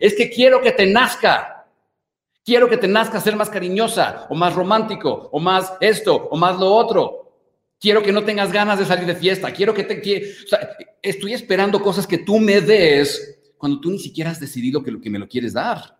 Es que quiero que te nazca. Quiero que te nazca ser más cariñosa o más romántico o más esto o más lo otro. Quiero que no tengas ganas de salir de fiesta. Quiero que te... Estoy esperando cosas que tú me des cuando tú ni siquiera has decidido que, lo, que me lo quieres dar.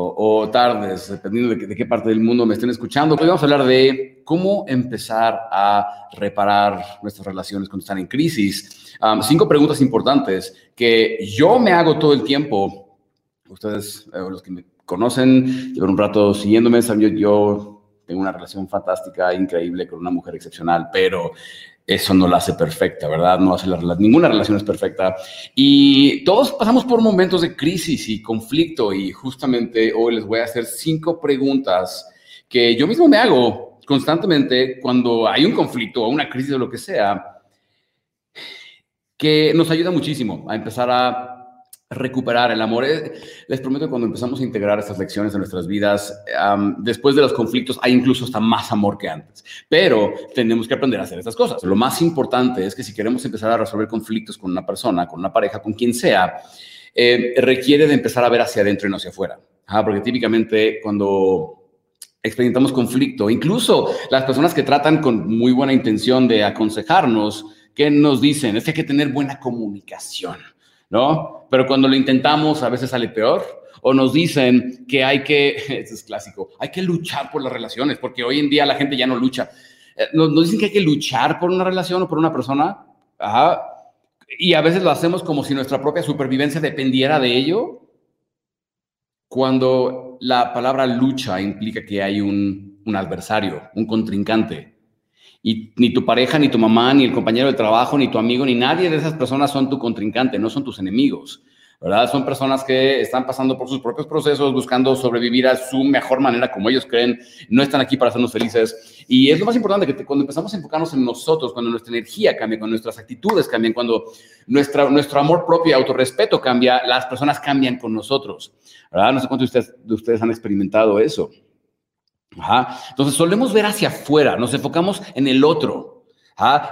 o, tardes, dependiendo de, qué parte del mundo me estén escuchando. Hoy vamos a hablar de cómo empezar a reparar nuestras relaciones cuando están en crisis. cinco preguntas importantes que yo me hago todo el tiempo. Ustedes, eh, los que me conocen, llevan un rato siguiéndome, saben, yo, yo tengo una relación fantástica, increíble con una mujer excepcional, pero eso no la hace perfecta, ¿verdad? No hace la, ninguna relación es perfecta. Y todos pasamos por momentos de crisis y conflicto y justamente hoy les voy a hacer cinco preguntas que yo mismo me hago constantemente cuando hay un conflicto o una crisis o lo que sea, que nos ayuda muchísimo a empezar a recuperar el amor. Eh, les prometo que cuando empezamos a integrar estas lecciones en nuestras vidas, después de los conflictos hay incluso hasta más amor que antes. Pero tenemos que aprender a hacer estas cosas. Lo más importante es que si queremos empezar a resolver conflictos con una persona, con una pareja, con quien sea, eh, requiere de empezar a ver hacia adentro y no hacia afuera. porque típicamente cuando experimentamos conflicto, incluso las personas que tratan con muy buena intención de aconsejarnos, que nos dicen? Es que hay que tener buena comunicación. ¿No? Pero cuando lo intentamos a veces sale peor. O nos dicen que hay que, esto es clásico, hay que luchar por las relaciones, porque hoy en día la gente ya no lucha. Eh, nos, dicen que hay que luchar por una relación o por una persona. Y a veces lo hacemos como si nuestra propia supervivencia dependiera de ello. Cuando la palabra lucha implica que hay un, un adversario, un contrincante. Y ni tu pareja, ni tu mamá, ni el compañero de trabajo, ni tu amigo, ni nadie de esas personas son tu contrincante, no son tus enemigos. ¿verdad? Son personas que están pasando por sus propios procesos, buscando sobrevivir a su mejor manera, como ellos creen, no están aquí para hacernos felices. Y es lo más importante que cuando empezamos a enfocarnos en nosotros, cuando nuestra energía cambia, cuando nuestras actitudes cambian, cuando nuestra, nuestro amor propio y autorrespeto cambia, las personas cambian con nosotros. ¿verdad? No sé cuántos de ustedes, de ustedes han experimentado eso. Entonces solemos ver hacia afuera, nos enfocamos en el otro.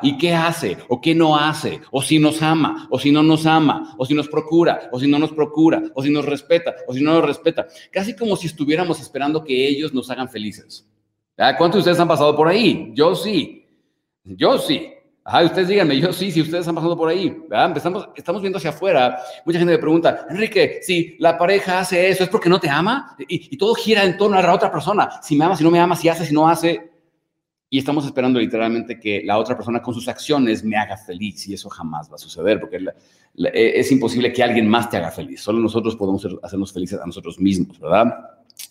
¿Y qué hace? ¿O qué no hace? ¿O si nos ama? ¿O si no nos ama? ¿O si nos procura? ¿O si no nos procura? ¿O si nos respeta? ¿O si no nos respeta? Casi como si estuviéramos esperando que ellos nos hagan felices. ¿Cuántos de ustedes han pasado por ahí? Yo sí. Yo sí. Ajá, ustedes díganme, yo sí, si ustedes están pasando por ahí, Estamos, estamos viendo hacia afuera. Mucha gente me pregunta, Enrique, si la pareja hace eso, ¿es porque no te ama? Y, y todo gira en torno a la otra persona. Si me ama, si no me ama, si hace, si no hace. Y estamos esperando literalmente que la otra persona con sus acciones me haga feliz y eso jamás va a suceder porque e, es imposible que alguien más te haga feliz. Solo nosotros podemos hacernos felices a nosotros mismos, ¿verdad?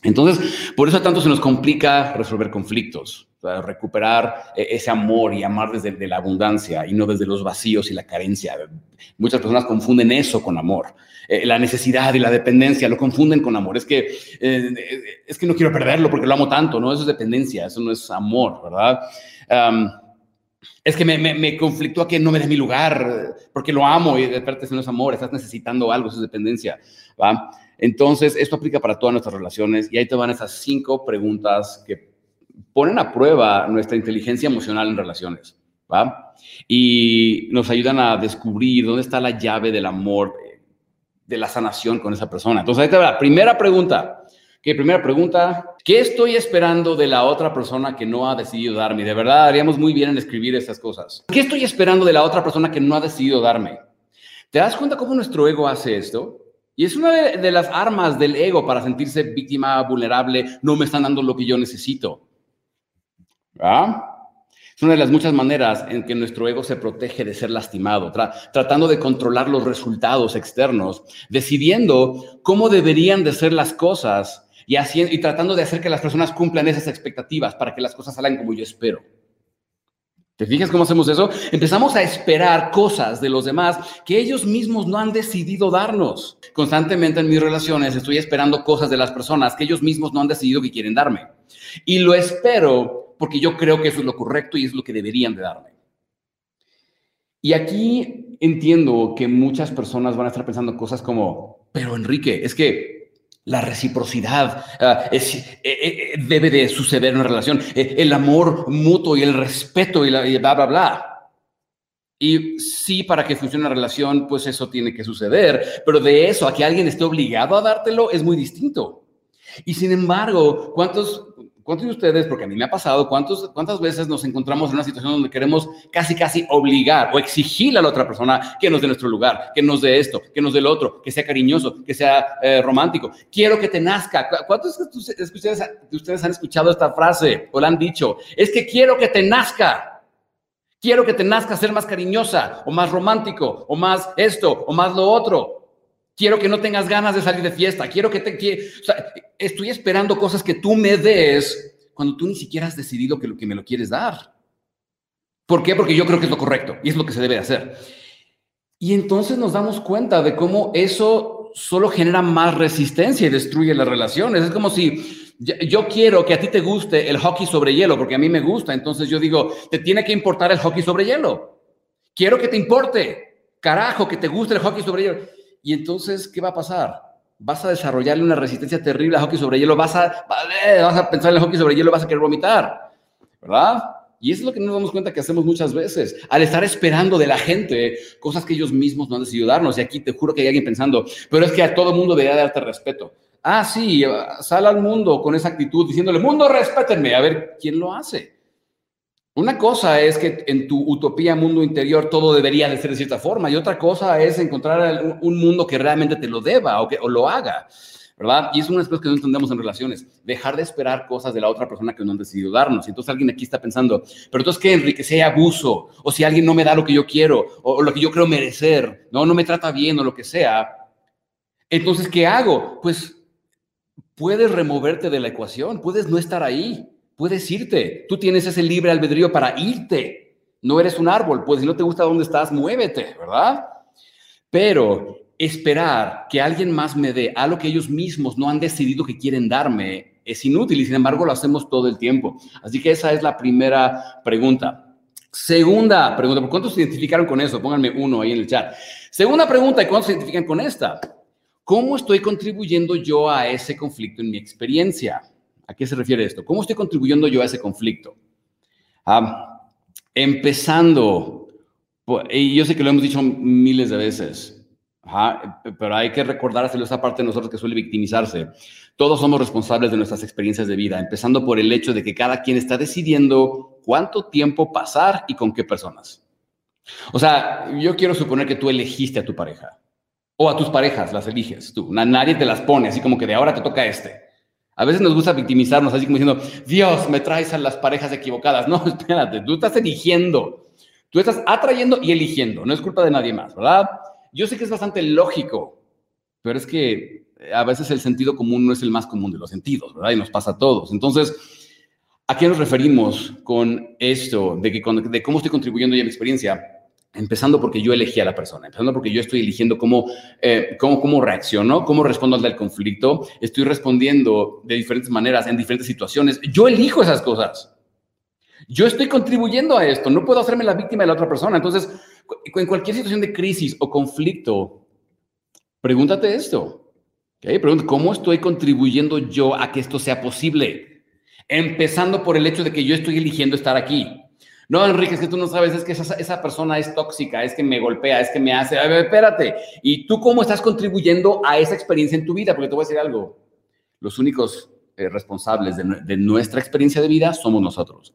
Entonces, por eso tanto se nos complica resolver conflictos, recuperar e, ese amor y amar desde la abundancia y no desde los vacíos y la carencia. Muchas personas confunden eso con amor. Eh, la necesidad y la dependencia lo confunden con amor. Es que, eh, es que no quiero perderlo porque lo amo tanto, ¿no? Eso es dependencia, eso no es amor, ¿verdad? es que me, me, me, conflictúa que no me dé mi lugar porque lo amo y de repente eso no es amor, estás necesitando algo, eso es dependencia, ¿va? Entonces, esto aplica para todas nuestras relaciones y ahí te van esas cinco preguntas que ponen a prueba nuestra inteligencia emocional en relaciones, ¿va? Y nos ayudan a descubrir dónde está la llave del amor, de la sanación con esa persona. Entonces, ahí te va. Primera pregunta. ¿Qué? Primera pregunta. ¿Qué estoy esperando de la otra persona que no ha decidido darme? De verdad, haríamos muy bien en escribir estas cosas. ¿Qué estoy esperando de la otra persona que no ha decidido darme? ¿Te das cuenta cómo nuestro ego hace esto? Y es una de, las armas del ego para sentirse víctima, vulnerable, no me están dando lo que yo necesito. Es una de las muchas maneras en que nuestro ego se protege de ser lastimado, tratando de controlar los resultados externos, decidiendo cómo deberían de ser las cosas y, y tratando de hacer que las personas cumplan esas expectativas para que las cosas salgan como yo espero. ¿Te fijas cómo hacemos eso? Empezamos a esperar cosas de los demás que ellos mismos no han decidido darnos. Constantemente en mis relaciones estoy esperando cosas de las personas que ellos mismos no han decidido que quieren darme. Y lo espero porque yo creo que eso es lo correcto y es lo que deberían de darme. Y aquí entiendo que muchas personas van a estar pensando cosas como, pero Enrique, es que la reciprocidad ah, eh, eh, eh, debe de suceder en una relación, el amor mutuo y el respeto y, la, y bla, bla, bla. Y sí, para que funcione una relación, pues eso tiene que suceder, pero de eso a que alguien esté obligado a dártelo es muy distinto. Y sin embargo, ¿cuántos ¿Cuántos de ustedes, porque a mí me ha pasado, cuántos, cuántas veces nos encontramos en una situación donde queremos casi, casi obligar o exigirle a la otra persona que nos dé nuestro lugar, que nos dé esto, que nos dé lo otro, que sea cariñoso, que sea eh, romántico? Quiero que te nazca. ¿Cuántos de ustedes han escuchado esta frase o la han dicho? Es que quiero que te nazca. Quiero que te nazca ser más cariñosa o más romántico o más esto o más lo otro. Quiero que no tengas ganas de salir de fiesta. Quiero que te... o sea, estoy esperando cosas que tú me des cuando tú ni siquiera has decidido que, lo, que me lo quieres dar. ¿Por qué? Porque yo creo que es lo correcto y es lo que se debe hacer. Y entonces nos damos cuenta de cómo eso solo genera más resistencia y destruye las relaciones. Es como si yo quiero que a ti te guste el hockey sobre hielo, porque a mí me gusta. Entonces yo digo, te tiene que importar el hockey sobre hielo. Quiero que te importe. Carajo, que te guste el hockey sobre hielo. Y entonces, ¿qué va a pasar? Vas a desarrollarle una resistencia terrible al hockey sobre hielo, vas a, vas a pensar en el hockey sobre hielo, vas a querer vomitar, ¿verdad? Y eso es lo que nos damos cuenta que hacemos muchas veces, al estar esperando de la gente cosas que ellos mismos no han decidido darnos. Y aquí te juro que hay alguien pensando, pero es que a todo mundo debería darte respeto. Ah, sí, sal al mundo con esa actitud diciéndole, mundo, respétenme, a ver quién lo hace. Una cosa es que en tu utopía mundo interior todo debería de ser de cierta forma y otra cosa es encontrar un mundo que realmente te lo deba o que o lo haga, ¿verdad? Y es una de las cosas que no entendemos en relaciones, dejar de esperar cosas de la otra persona que no han decidido darnos. Y entonces alguien aquí está pensando, pero entonces ¿qué, Enrique? Hay abuso o si alguien no me da lo que yo quiero o, lo que yo creo merecer, no, no me trata bien o lo que sea, entonces ¿qué hago? Pues puedes removerte de la ecuación, puedes no estar ahí puedes irte. Tú tienes ese libre albedrío para irte. No eres un árbol, pues si no te gusta dónde estás, muévete, ¿verdad? Pero esperar que alguien más me dé algo que ellos mismos no han decidido que quieren darme es inútil y sin embargo lo hacemos todo el tiempo. Así que esa es la primera pregunta. Segunda pregunta, ¿por cuántos se identificaron con eso? Pónganme uno ahí en el chat. Segunda pregunta, ¿y cuántos se identifican con esta? ¿Cómo estoy contribuyendo yo a ese conflicto en mi experiencia? ¿A qué se refiere esto? ¿Cómo estoy contribuyendo yo a ese conflicto? Ah, empezando, y yo sé que lo hemos dicho miles de veces, pero hay que recordárselo esa parte de nosotros que suele victimizarse. Todos somos responsables de nuestras experiencias de vida, empezando por el hecho de que cada quien está decidiendo cuánto tiempo pasar y con qué personas. O sea, yo quiero suponer que tú elegiste a tu pareja o a tus parejas, las eliges tú. Nadie te las pone, así como que de ahora te toca este. A veces nos gusta victimizarnos, así como diciendo, Dios, me traes a las parejas equivocadas. No, espérate, tú estás eligiendo. Tú estás atrayendo y eligiendo. No es culpa de nadie más, ¿verdad? Yo sé que es bastante lógico, pero es que a veces el sentido común no es el más común de los sentidos, ¿verdad? Y nos pasa a todos. Entonces, ¿a qué nos referimos con esto de, que, de cómo estoy contribuyendo yo a mi experiencia? Empezando porque yo elegí a la persona, empezando porque yo estoy eligiendo cómo, eh, cómo, cómo reacciono, cómo respondo al conflicto, estoy respondiendo de diferentes maneras, en diferentes situaciones. Yo elijo esas cosas. Yo estoy contribuyendo a esto, no puedo hacerme la víctima de la otra persona. Entonces, en cualquier situación de crisis o conflicto, pregúntate esto. ¿okay? Pregunta, ¿cómo estoy contribuyendo yo a que esto sea posible? Empezando por el hecho de que yo estoy eligiendo estar aquí. No, Enrique, es que tú no sabes, es que esa, persona es tóxica, es que me golpea, es que me hace, a ver, espérate. ¿Y tú cómo estás contribuyendo a esa experiencia en tu vida? Porque te voy a decir algo, los únicos eh, responsables de, nuestra experiencia de vida somos nosotros.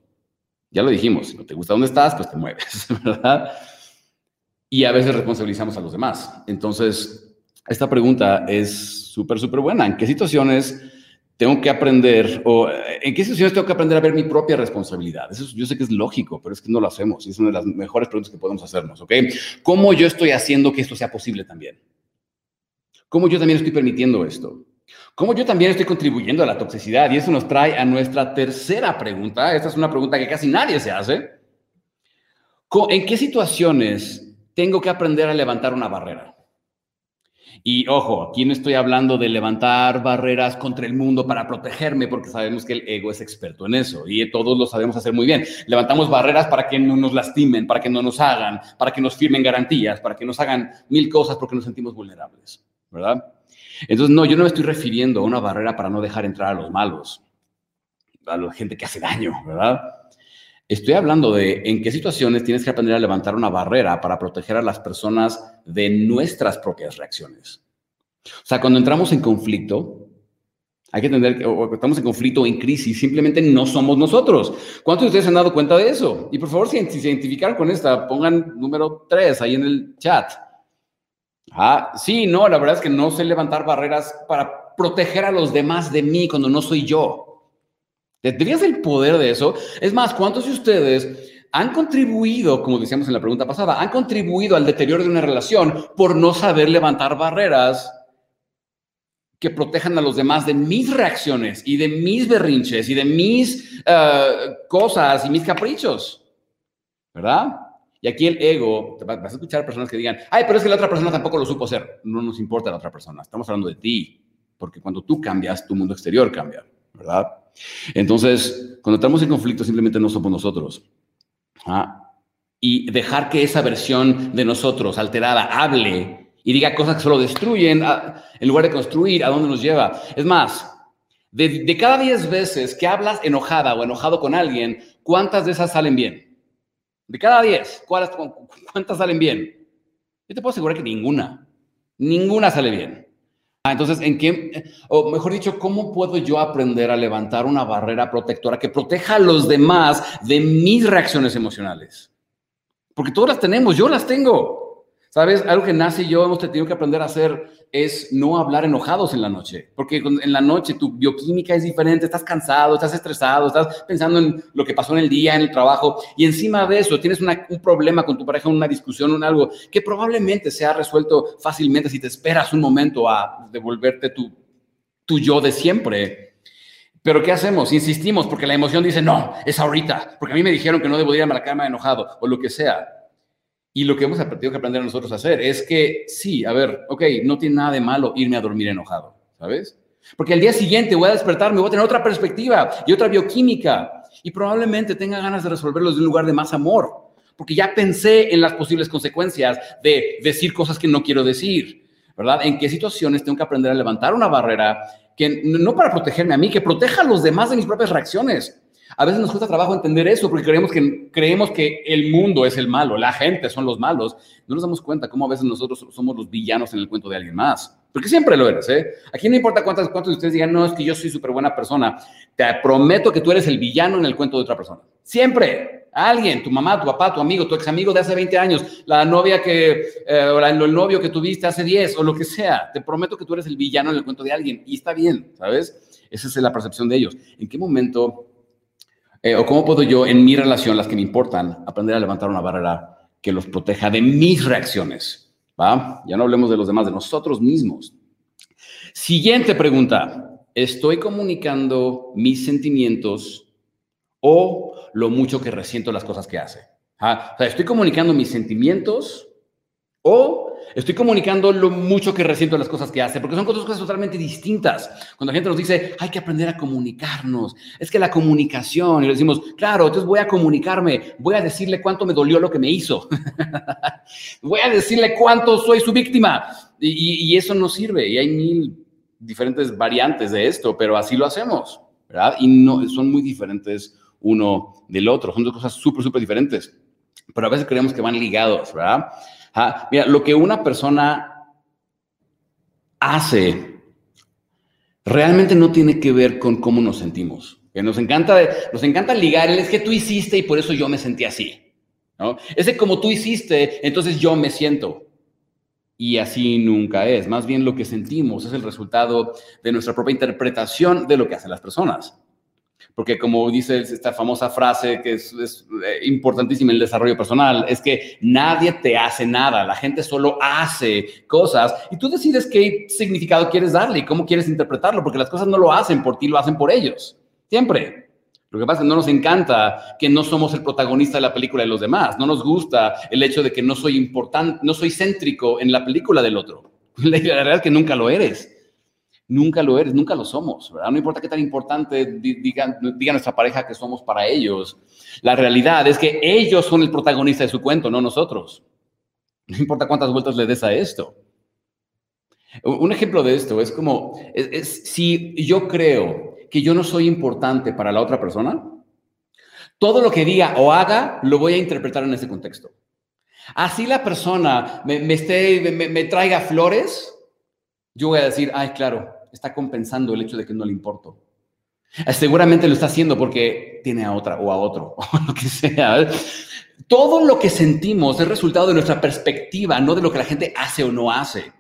Ya lo dijimos, si no te gusta dónde estás, pues te mueves, ¿verdad? Y a veces responsabilizamos a los demás. Entonces, esta pregunta es súper, súper buena. ¿En qué situaciones tengo que aprender, o eh, en qué situaciones tengo que aprender a ver mi propia responsabilidad. Eso yo sé que es lógico, pero es que no lo hacemos. Y es una de las mejores preguntas que podemos hacernos, ¿ok? ¿Cómo yo estoy haciendo que esto sea posible también? ¿Cómo yo también estoy permitiendo esto? ¿Cómo yo también estoy contribuyendo a la toxicidad? Y eso nos trae a nuestra tercera pregunta. Esta es una pregunta que casi nadie se hace. ¿En qué situaciones tengo que aprender a levantar una barrera? Y ojo, aquí no estoy hablando de levantar barreras contra el mundo para protegerme, porque sabemos que el ego es experto en eso y todos lo sabemos hacer muy bien. Levantamos barreras para que no nos lastimen, para que no nos hagan, para que nos firmen garantías, para que nos hagan mil cosas porque nos sentimos vulnerables, ¿verdad? Entonces, no, yo no me estoy refiriendo a una barrera para no dejar entrar a los malos, a la gente que hace daño, ¿verdad? Estoy hablando de en qué situaciones tienes que aprender a levantar una barrera para proteger a las personas de nuestras propias reacciones. O sea, cuando entramos en conflicto, hay que entender que estamos en conflicto o en crisis, simplemente no somos nosotros. ¿Cuántos de ustedes han dado cuenta de eso? Y por favor, si, se identificaron con esta, pongan número 3 ahí en el chat. Ah, sí, no, la verdad es que no sé levantar barreras para proteger a los demás de mí cuando no soy yo. ¿Tendrías el poder de eso? Es más, ¿cuántos de ustedes han contribuido, como decíamos en la pregunta pasada, han contribuido al deterioro de una relación por no saber levantar barreras que protejan a los demás de mis reacciones y de mis berrinches y de mis eh, cosas y mis caprichos? ¿Verdad? Y aquí el ego, vas a escuchar personas que digan, ay, pero es que la otra persona tampoco lo supo hacer. No nos importa la otra persona, estamos hablando de ti, porque cuando tú cambias, tu mundo exterior cambia, ¿verdad? Entonces, cuando estamos en conflicto, simplemente no somos nosotros. ¿ah? Y dejar que esa versión de nosotros alterada hable y diga cosas que solo destruyen, ah, en lugar de construir, ¿a dónde nos lleva? Es más, de, de cada 10 veces que hablas enojada o enojado con alguien, ¿cuántas de esas salen bien? De cada 10, ¿cuántas salen bien? Yo te puedo asegurar que ninguna. Ninguna sale bien. Ah, entonces, ¿en qué, o mejor dicho, cómo puedo yo aprender a levantar una barrera protectora que proteja a los demás de mis reacciones emocionales? Porque todas las tenemos, yo las tengo. ¿Sabes? Algo que nace y yo hemos tenido que aprender a hacer es no hablar enojados en la noche, porque en la noche tu bioquímica es diferente, estás cansado, estás estresado, estás pensando en lo que pasó en el día, en el trabajo, y encima de eso tienes un problema con tu pareja, una discusión, un algo que probablemente se ha resuelto fácilmente si te esperas un momento a devolverte tu, tu yo de siempre. Pero ¿qué hacemos? Insistimos porque la emoción dice, no, es ahorita, porque a mí me dijeron que no debo ir a la cama enojado o lo que sea. Y lo que hemos aprendido que aprender nosotros a hacer es que sí, a ver, ok, no tiene nada de malo irme a dormir enojado, ¿sabes? Porque al día siguiente voy a despertarme, voy a tener otra perspectiva y otra bioquímica y probablemente tenga ganas de resolverlo desde un lugar de más amor, porque ya pensé en las posibles consecuencias de decir cosas que no quiero decir, ¿verdad? En qué situaciones tengo que aprender a levantar una barrera que no para protegerme a mí, que proteja a los demás de mis propias reacciones. A veces nos cuesta trabajo entender eso porque creemos que, creemos que el mundo es el malo, la gente son los malos. No nos damos cuenta cómo a veces nosotros somos los villanos en el cuento de alguien más. Porque siempre lo eres, ¿eh? Aquí no importa cuántas, cuántos de ustedes digan, no, es que yo soy súper buena persona. Te prometo que tú eres el villano en el cuento de otra persona. Siempre. Alguien, tu mamá, tu papá, tu amigo, tu ex amigo de hace 20 años, la novia que, eh, o el novio que tuviste hace 10 o lo que sea. Te prometo que tú eres el villano en el cuento de alguien. Y está bien, ¿sabes? Esa es la percepción de ellos. ¿En qué momento eh, ¿O cómo puedo yo, en mi relación, las que me importan, aprender a levantar una barrera que los proteja de mis reacciones? ¿Va? Ya no hablemos de los demás, de nosotros mismos. Siguiente pregunta. ¿Estoy comunicando mis sentimientos o lo mucho que resiento las cosas que hace? ¿Ah? O sea, ¿estoy comunicando mis sentimientos o Estoy comunicando lo mucho que resiento las cosas que hace, porque son dos cosas totalmente distintas. Cuando la gente nos dice, hay que aprender a comunicarnos, es que la comunicación, y le decimos, claro, entonces voy a comunicarme, voy a decirle cuánto me dolió lo que me hizo, voy a decirle cuánto soy su víctima, y, eso no sirve, y hay mil diferentes variantes de esto, pero así lo hacemos, ¿verdad? Y no, son muy diferentes uno del otro, son dos cosas súper, súper diferentes, pero a veces creemos que van ligados, ¿verdad? Mira, lo que una persona hace realmente no tiene que ver con cómo nos sentimos. Que nos encanta, nos encanta ligar, es que tú hiciste y por eso yo me sentí así. ¿no? Ese como tú hiciste, entonces yo me siento. Y así nunca es. Más bien lo que sentimos es el resultado de nuestra propia interpretación de lo que hacen las personas. Porque como dice esta famosa frase que es, eh, importantísima en el desarrollo personal, es que nadie te hace nada, la gente solo hace cosas y tú decides qué significado quieres darle y cómo quieres interpretarlo, porque las cosas no lo hacen por ti, lo hacen por ellos. Siempre. Lo que pasa es que no nos encanta que no somos el protagonista de la película de los demás. No nos gusta el hecho de que no soy importante, no soy céntrico en la película del otro. La realidad es que nunca lo eres. Nunca lo eres, nunca lo somos, ¿verdad? No importa qué tan importante diga, nuestra pareja que somos para ellos. La realidad es que ellos son el protagonista de su cuento, no nosotros. No importa cuántas vueltas le des a esto. Un ejemplo de esto es como, si yo creo que yo no soy importante para la otra persona, todo lo que diga o haga lo voy a interpretar en ese contexto. Así la persona me, esté, me, traiga flores, yo voy a decir, ay, claro, está compensando el hecho de que no le importo. Seguramente lo está haciendo porque tiene a otra o a otro, o lo que sea. Todo lo que sentimos es resultado de nuestra perspectiva, no de lo que la gente hace o no hace.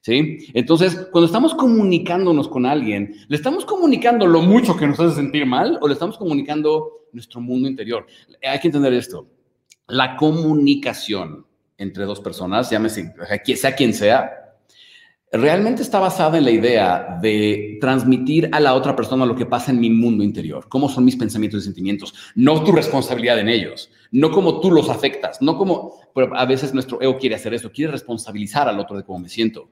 ¿Sí? Entonces, cuando estamos comunicándonos con alguien, ¿le estamos comunicando lo mucho que nos hace sentir mal o le estamos comunicando nuestro mundo interior? Hay que entender esto. La comunicación entre dos personas, llámese, sea quien sea, realmente está basada en la idea de transmitir a la otra persona lo que pasa en mi mundo interior, cómo son mis pensamientos y sentimientos, no tu responsabilidad en ellos, no como tú los afectas, no como, pero a veces nuestro ego quiere hacer eso, quiere responsabilizar al otro de cómo me siento.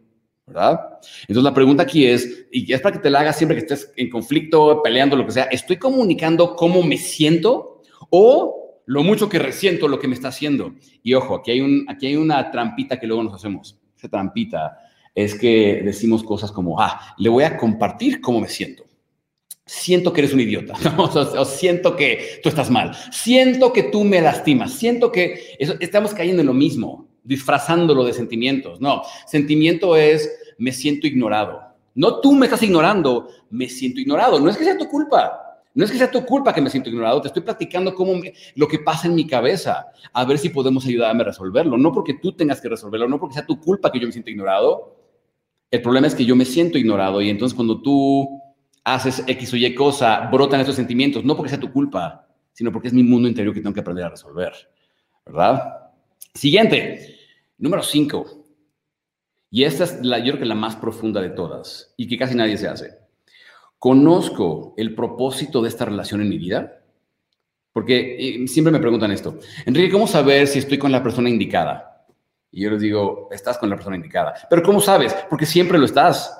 ¿verdad? Entonces la pregunta aquí es, y es para que te la hagas siempre que estés en conflicto, peleando, lo que sea, ¿estoy comunicando cómo me siento o lo mucho que resiento lo que me está haciendo? Y ojo, aquí hay, un, aquí hay una trampita que luego nos hacemos. Esa trampita es que decimos cosas como, ah, le voy a compartir cómo me siento. Siento que eres un idiota, o, siento que tú estás mal, siento que tú me lastimas, siento que estamos cayendo en lo mismo disfrazándolo de sentimientos. No, sentimiento es me siento ignorado. No tú me estás ignorando, me siento ignorado. No es que sea tu culpa. No es que sea tu culpa que me siento ignorado, te estoy platicando cómo lo que pasa en mi cabeza, a ver si podemos ayudarme a resolverlo. No porque tú tengas que resolverlo, no porque sea tu culpa que yo me siento ignorado. El problema es que yo me siento ignorado y entonces cuando tú haces X o Y cosa, brotan estos sentimientos, no porque sea tu culpa, sino porque es mi mundo interior que tengo que aprender a resolver. ¿Verdad? Siguiente. Número cinco, y esta es la, yo creo que la más profunda de todas y que casi nadie se hace. ¿Conozco el propósito de esta relación en mi vida? Porque eh, siempre me preguntan esto, Enrique, ¿cómo saber si estoy con la persona indicada? Y yo les digo, estás con la persona indicada. Pero ¿cómo sabes? Porque siempre lo estás.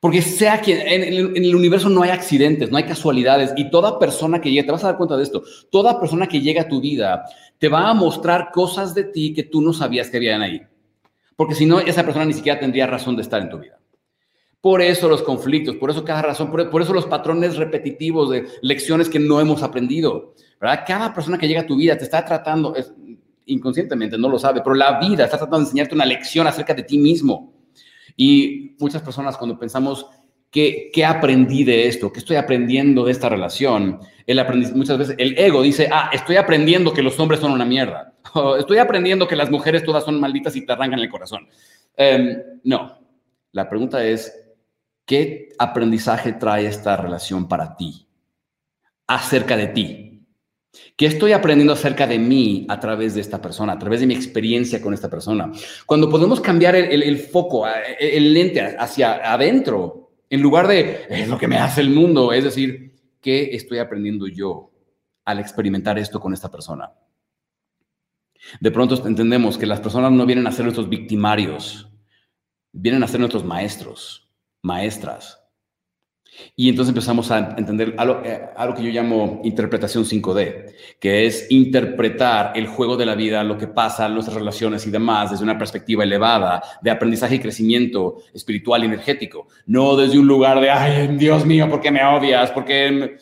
Porque sea quien, en, el universo no hay accidentes, no hay casualidades y toda persona que llega, te vas a dar cuenta de esto, toda persona que llega a tu vida te va a mostrar cosas de ti que tú no sabías que habían ahí. Porque si no, esa persona ni siquiera tendría razón de estar en tu vida. Por eso los conflictos, por eso cada razón, por, eso los patrones repetitivos de lecciones que no hemos aprendido. ¿verdad? Cada persona que llega a tu vida te está tratando, inconscientemente no lo sabe, pero la vida está tratando de enseñarte una lección acerca de ti mismo. Y muchas personas cuando pensamos, ¿qué, ¿qué, aprendí de esto? ¿Qué estoy aprendiendo de esta relación? El muchas veces el ego dice, ah, estoy aprendiendo que los hombres son una mierda. estoy aprendiendo que las mujeres todas son malditas y te arrancan el corazón. Em, no, la pregunta es, ¿qué aprendizaje trae esta relación para ti? Acerca de ti. ¿Qué estoy aprendiendo acerca de mí a través de esta persona, a través de mi experiencia con esta persona? Cuando podemos cambiar el, foco, el lente hacia adentro, en lugar de es lo que me hace el mundo, es decir, ¿qué estoy aprendiendo yo al experimentar esto con esta persona? De pronto entendemos que las personas no vienen a ser nuestros victimarios, vienen a ser nuestros maestros, maestras. Y entonces empezamos a entender algo, eh, algo, que yo llamo interpretación 5D, que es interpretar el juego de la vida, lo que pasa, nuestras relaciones y demás, desde una perspectiva elevada de aprendizaje y crecimiento espiritual y energético, no desde un lugar de, ay, Dios mío, ¿por qué me odias? ¿Por qué...?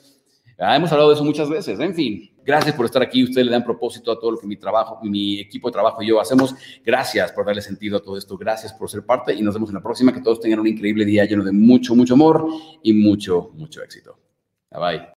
Ah, hemos hablado de eso muchas veces, en fin. Gracias por estar aquí. Ustedes le dan propósito a todo lo que mi trabajo, mi equipo de trabajo y yo hacemos. Gracias por darle sentido a todo esto. Gracias por ser parte y nos vemos en la próxima. Que todos tengan un increíble día lleno de mucho, mucho amor y mucho, mucho éxito. Bye bye.